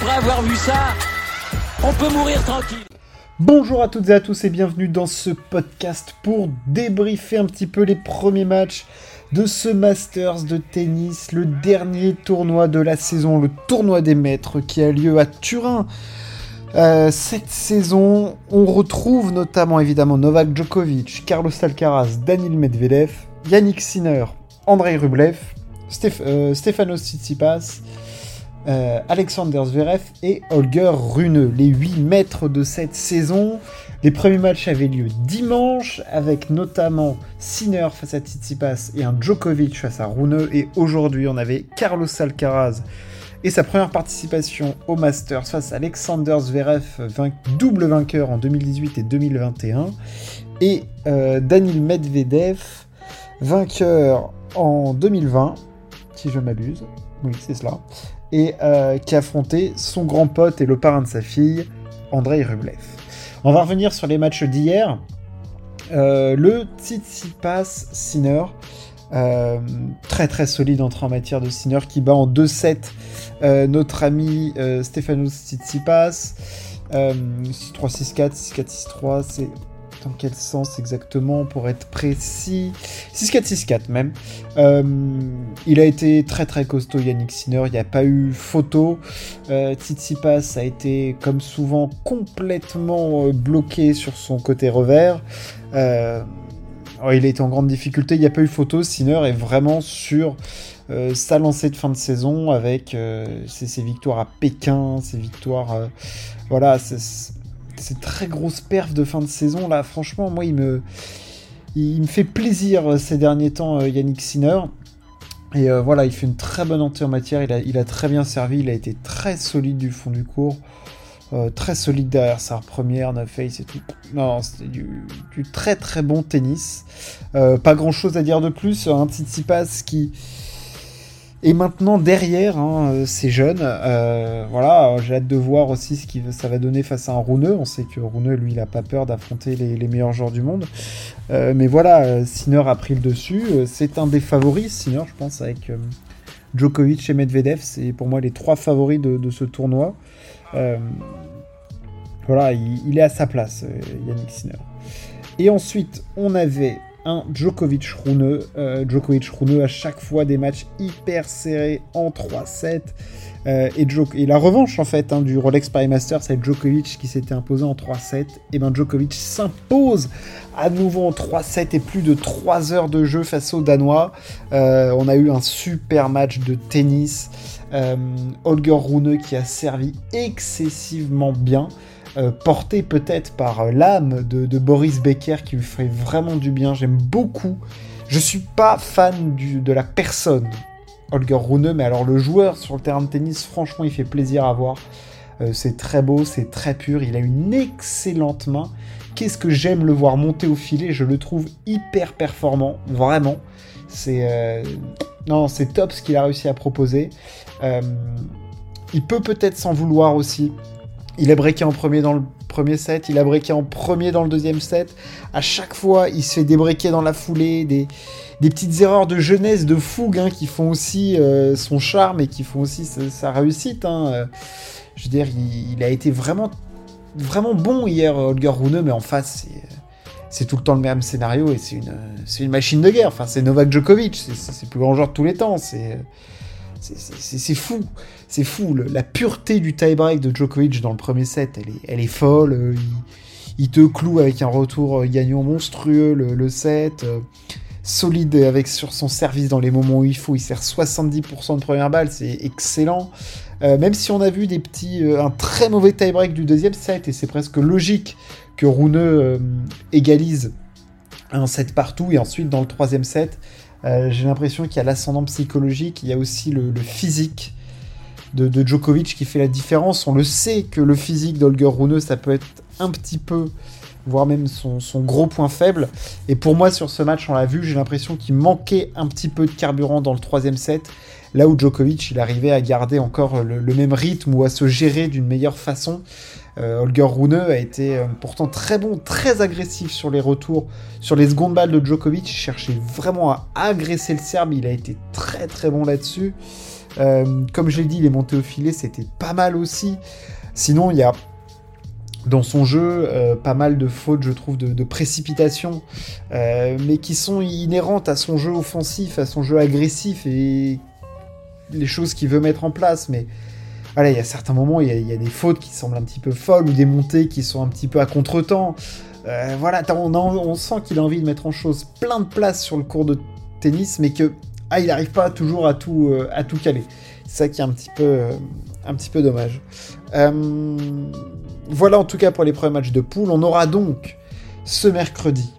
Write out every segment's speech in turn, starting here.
après avoir vu ça, on peut mourir tranquille. Bonjour à toutes et à tous et bienvenue dans ce podcast pour débriefer un petit peu les premiers matchs de ce Masters de tennis, le dernier tournoi de la saison, le tournoi des maîtres qui a lieu à Turin. Euh, cette saison, on retrouve notamment évidemment Novak Djokovic, Carlos Alcaraz, Daniil Medvedev, Yannick Sinner, Andrei Rublev, euh, Stefanos Tsitsipas, euh, Alexander Zverev et Holger Rune, les 8 maîtres de cette saison. Les premiers matchs avaient lieu dimanche, avec notamment Sinner face à Tsitsipas et un Djokovic face à Rune. Et aujourd'hui, on avait Carlos Alcaraz et sa première participation au Masters face à Alexander Zverev, double vainqueur en 2018 et 2021. Et euh, Medvedev, vainqueur en 2020, si je m'abuse. Oui, c'est cela et euh, qui affrontait son grand pote et le parrain de sa fille, Andrei Rublev. On va revenir sur les matchs d'hier. Euh, le Tsitsipas Sinner, euh, très très solide entrée en matière de Sinner qui bat en 2-7 notre ami Stefanos Tsitsipas. 6-3-6-4, 6-4-6-3, c'est dans quel sens exactement pour être précis? 6-4-6-4 même. Euh, il a été très très costaud Yannick Sinner, il n'y a pas eu photo. Euh, Tsitsipas a été comme souvent complètement euh, bloqué sur son côté revers. Euh, oh, il a été en grande difficulté, il n'y a pas eu photo. Sinner est vraiment sur sa lancée de fin de saison avec ses, victoires à Pékin, ses victoires... voilà, c'est ces très grosses perfs de fin de saison là, franchement, moi il me, il me fait plaisir euh, ces derniers temps, euh, Yannick Sinner. Et euh, voilà, il fait une très bonne entrée en matière, il a, très bien servi, il a été très solide du fond du cours. très solide derrière sa première, 9 face et tout. Non, c'était du, du, très très bon tennis. pas grand chose à dire de plus. Un Tsitsipas qui, et maintenant derrière hein, euh, ces jeunes, euh, voilà, j'ai hâte de voir aussi ce que ça va donner face à un Runeux. On sait que Runeux, lui, il n'a pas peur d'affronter les, meilleurs joueurs du monde. Euh, mais voilà, Sinner a pris le dessus. C'est un des favoris, Sinner, je pense, avec Djokovic et Medvedev. C'est pour moi les trois favoris de, ce tournoi. voilà, il, il, est à sa place, Yannick Sinner. Et ensuite, on avait Djokovic Rune. Euh, Djokovic Rune à chaque fois des matchs hyper serrés en 3-7. Euh, et, et, la revanche en fait hein, du Rolex Paris Masters, c'est Djokovic qui s'était imposé en 3-7. Et ben Djokovic s'impose à nouveau en 3-7 et plus de 3 heures de jeu face aux Danois. Euh, on a eu un super match de tennis. Holger Rune qui a servi excessivement bien. Euh, porté peut-être par euh, l'âme de, Boris Becker qui lui ferait vraiment du bien. J'aime beaucoup. Je suis pas fan de la personne Holger Rune, mais alors le joueur sur le terrain de tennis, franchement, il fait plaisir à voir. Euh, c'est très beau, c'est très pur. Il a une excellente main. Qu'est-ce que j'aime le voir monter au filet. Je le trouve hyper performant, vraiment. C'est top ce qu'il a réussi à proposer. il peut peut-être s'en vouloir aussi il a breaké en premier dans le premier set, il a breaké en premier dans le deuxième set. À chaque fois, il se fait débreaker dans la foulée, des, petites erreurs de jeunesse, de fougue, hein, qui font aussi euh, son charme et qui font aussi sa, réussite. Hein. Euh, je veux dire, il, a été vraiment, bon hier, Holger Rune, mais en face, c'est tout le temps le même scénario et c'est une, machine de guerre. Enfin, c'est Novak Djokovic, c'est le plus grand joueur de tous les temps. C'est fou, c'est fou. la pureté du tie-break de Djokovic dans le premier set, elle est, elle est folle. Euh, il, te cloue avec un retour euh, gagnant monstrueux le, set. Euh, solide avec sur son service dans les moments où il faut. Il sert 70% de première balle, c'est excellent. même si on a vu des petits, un très mauvais tie-break du deuxième set, et c'est presque logique que Rune égalise un set partout, et ensuite dans le troisième set, euh, j'ai l'impression qu'il y a l'ascendant psychologique, il y a aussi le, physique de, Djokovic qui fait la différence. On le sait que le physique d'Holger Rune, ça peut être un petit peu, voire même son, gros point faible. Et pour moi, sur ce match, on l'a vu, j'ai l'impression qu'il manquait un petit peu de carburant dans le troisième set. Là où Djokovic, il arrivait à garder encore le même rythme ou à se gérer d'une meilleure façon. Euh, Holger Rune a été euh, pourtant très bon, très agressif sur les retours, sur les secondes balles de Djokovic. Il cherchait vraiment à agresser le Serbe. Il a été très très bon là-dessus. comme je l'ai dit, les montées au filet, c'était pas mal aussi. Sinon, il y a dans son jeu pas mal de fautes, je trouve, de, précipitation, mais qui sont inhérentes à son jeu offensif, à son jeu agressif et les choses qu'il veut mettre en place. Mais voilà, il y a certains moments, il y, a, des fautes qui semblent un petit peu folles ou des montées qui sont un petit peu à contre-temps. Euh, voilà, on, sent qu'il a envie de mettre en chose plein de place sur le cours de tennis, mais que ah, il n'arrive pas toujours à tout, euh, à tout caler. C'est ça qui est un petit peu, euh, un petit peu dommage. voilà en tout cas pour les premiers matchs de poule. On aura donc ce mercredi,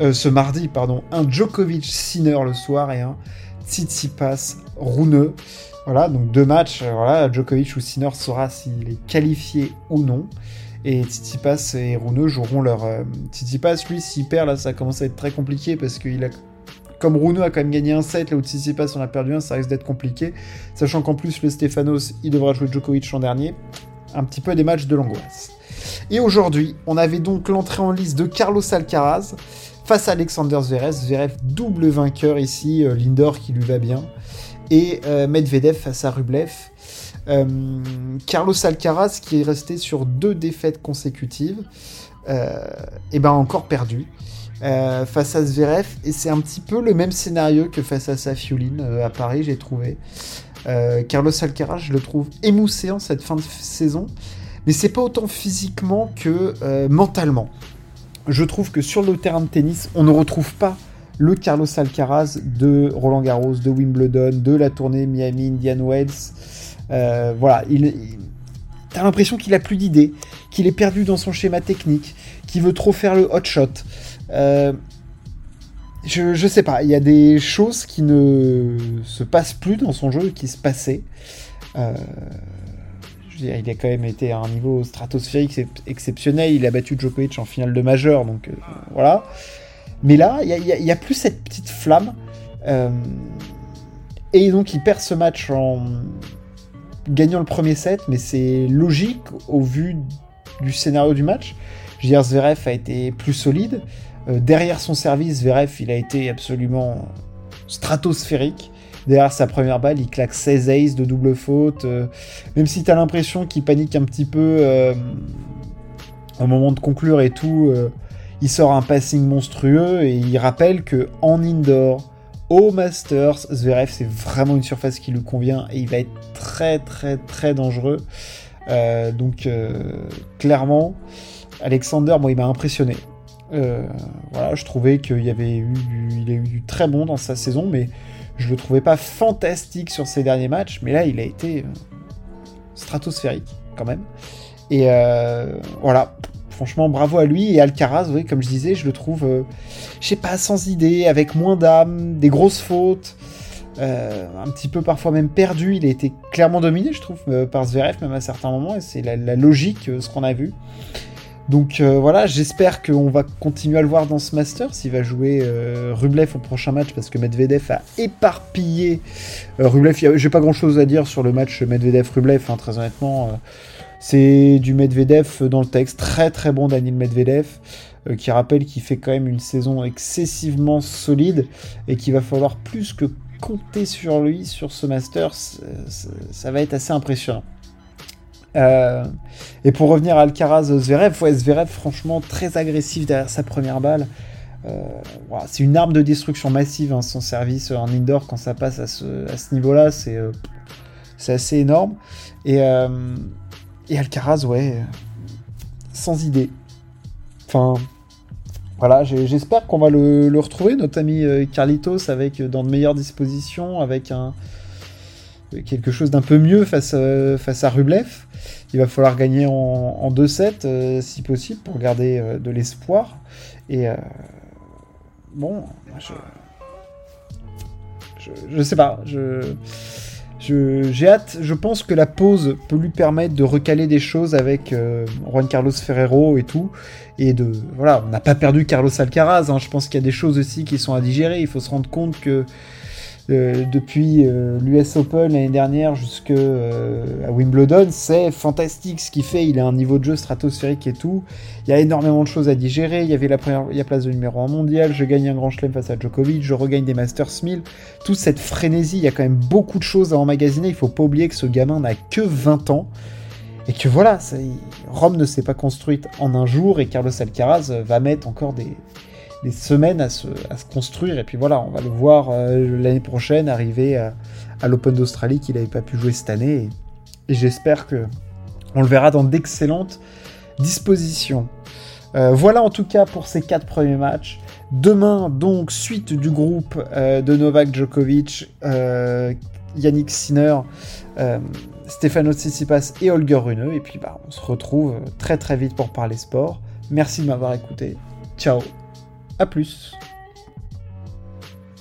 ce mardi, pardon, un Djokovic Sinner le soir et un Tsitsipas Rouneux. Voilà, donc deux matchs. voilà, Djokovic ou Sinner saura s'il est qualifié ou non. Et Tsitsipas et Runeux joueront leur. Euh, Tsitsipas, lui, s'il perd, là, ça commence à être très compliqué parce qu'il a. Comme Runeux a quand même gagné un set, là où Tsitsipas en a perdu un, ça risque d'être compliqué. Sachant qu'en plus, le Stefanos, il devra jouer Djokovic l'an dernier. Un petit peu des matchs de l'angoisse. Et aujourd'hui, on avait donc l'entrée en liste de Carlos Alcaraz face à Alexander Zverev. Zverev double vainqueur ici, euh, Lindor qui lui va bien. Et euh, Medvedev face à Rublev. Euh, Carlos Alcaraz, qui est resté sur deux défaites consécutives, et euh, eh ben encore perdu. Face à Zverev, et c'est un petit peu le même scénario que face à Safiulin à Paris, j'ai trouvé. Carlos Alcaraz, je le trouve émoussé en cette fin de saison, mais c'est pas autant physiquement que mentalement. Je trouve que sur le terrain de tennis, on ne retrouve pas le Carlos Alcaraz de Roland Garros, de Wimbledon, de la tournée Miami Indian Wells. Euh, voilà, il, t'as l'impression qu'il a plus d'idées, qu'il est perdu dans son schéma technique, qu'il veut trop faire le hot shot. Euh, je, sais pas, il y a des choses qui ne se passent plus dans son jeu qui se passaient. Euh, il a quand même été à un niveau stratosphérique exceptionnel. Il a battu Djokovic en finale de majeur, donc voilà. Mais là, il n'y a, plus cette petite flamme. et donc, il perd ce match en, gagnant le premier set, mais c'est logique au vu du scénario du match. Je veux dire, Zverev a été plus solide. Euh, derrière son service, Zverev, il a été absolument stratosphérique. Derrière sa première balle, il claque 16 aces de double faute. Euh, même si tu as l'impression qu'il panique un petit peu euh, au moment de conclure et tout, il sort un passing monstrueux et il rappelle que en indoor, au Masters, Zverev, c'est vraiment une surface qui lui convient et il va être très très très dangereux. Euh, donc euh, clairement, Alexander, moi, il m'a impressionné. Euh, voilà, je trouvais qu'il y avait eu, il a eu du très bon dans sa saison, mais je le trouvais pas fantastique sur ses derniers matchs. Mais là, il a été stratosphérique quand même. Et voilà, franchement, bravo à lui. Et Alcaraz, oui, comme je disais, je le trouve, euh, je sais pas, sans idée, avec moins d'âme, des grosses fautes, euh, un petit peu parfois même perdu. Il a été clairement dominé, je trouve, euh, par Zverev, même à certains moments, et c'est la, logique, ce qu'on a vu. Donc voilà, j'espère qu'on va continuer à le voir dans ce Master, s'il va jouer Rublev au prochain match, parce que Medvedev a éparpillé Rublev. J'ai pas grand chose à dire sur le match Medvedev-Rublev, hein, très honnêtement. C'est du Medvedev dans le texte, très très bon Daniel Medvedev, euh, qui rappelle qu'il fait quand même une saison excessivement solide et qu'il va falloir plus que compter sur lui sur ce Master, ça va être assez impressionnant. Euh, et pour revenir à Alcaraz Zverev, ouais, Zverev franchement très agressif derrière sa première balle. Euh, c'est une arme de destruction massive hein, son service en indoor quand ça passe à ce, à ce niveau-là, c'est assez énorme. Et et Alcaraz, ouais, sans idée. Enfin, voilà, j'espère qu'on va le, retrouver, notre ami euh, Carlitos, avec euh, dans de meilleures dispositions, avec un quelque chose d'un peu mieux face, euh, à Rublev. Il va falloir gagner en, 2-7 si possible pour garder de l'espoir. Et bon, je, je, je sais pas, je j'ai hâte, je pense que la pause peut lui permettre de recaler des choses avec euh, Juan Carlos Ferrero et tout. Et de. Voilà, on n'a pas perdu Carlos Alcaraz. Hein. je pense qu'il y a des choses aussi qui sont à digérer. Il faut se rendre compte que euh, depuis euh, l'US Open l'année dernière jusqu'à Wimbledon, c'est fantastique ce qu'il fait. Il a un niveau de jeu stratosphérique et tout. Il y a énormément de choses à digérer. Il y avait la première il y a place de numéro 1 mondial. Je gagne un grand chelem face à Djokovic. Je regagne des Masters 1000. Toute cette frénésie, il y a quand même beaucoup de choses à emmagasiner. Il faut pas oublier que ce gamin n'a que 20 ans. Et que voilà, Rome ne s'est pas construite en un jour et Carlos Alcaraz va mettre encore des, des semaines à se, construire. Et puis voilà, on va le voir euh, l'année prochaine arriver à, l'Open d'Australie qu'il n'avait pas pu jouer cette année. Et, j'espère que on le verra dans d'excellentes dispositions. Euh, voilà en tout cas pour ces quatre premiers matchs. Demain, donc, suite du groupe euh, de Novak Djokovic, Yannick Sinner, Stefano Tsitsipas et Holger Rune. Et puis, bah, on se retrouve très très vite pour parler sport. Merci de m'avoir écouté. Ciao a plus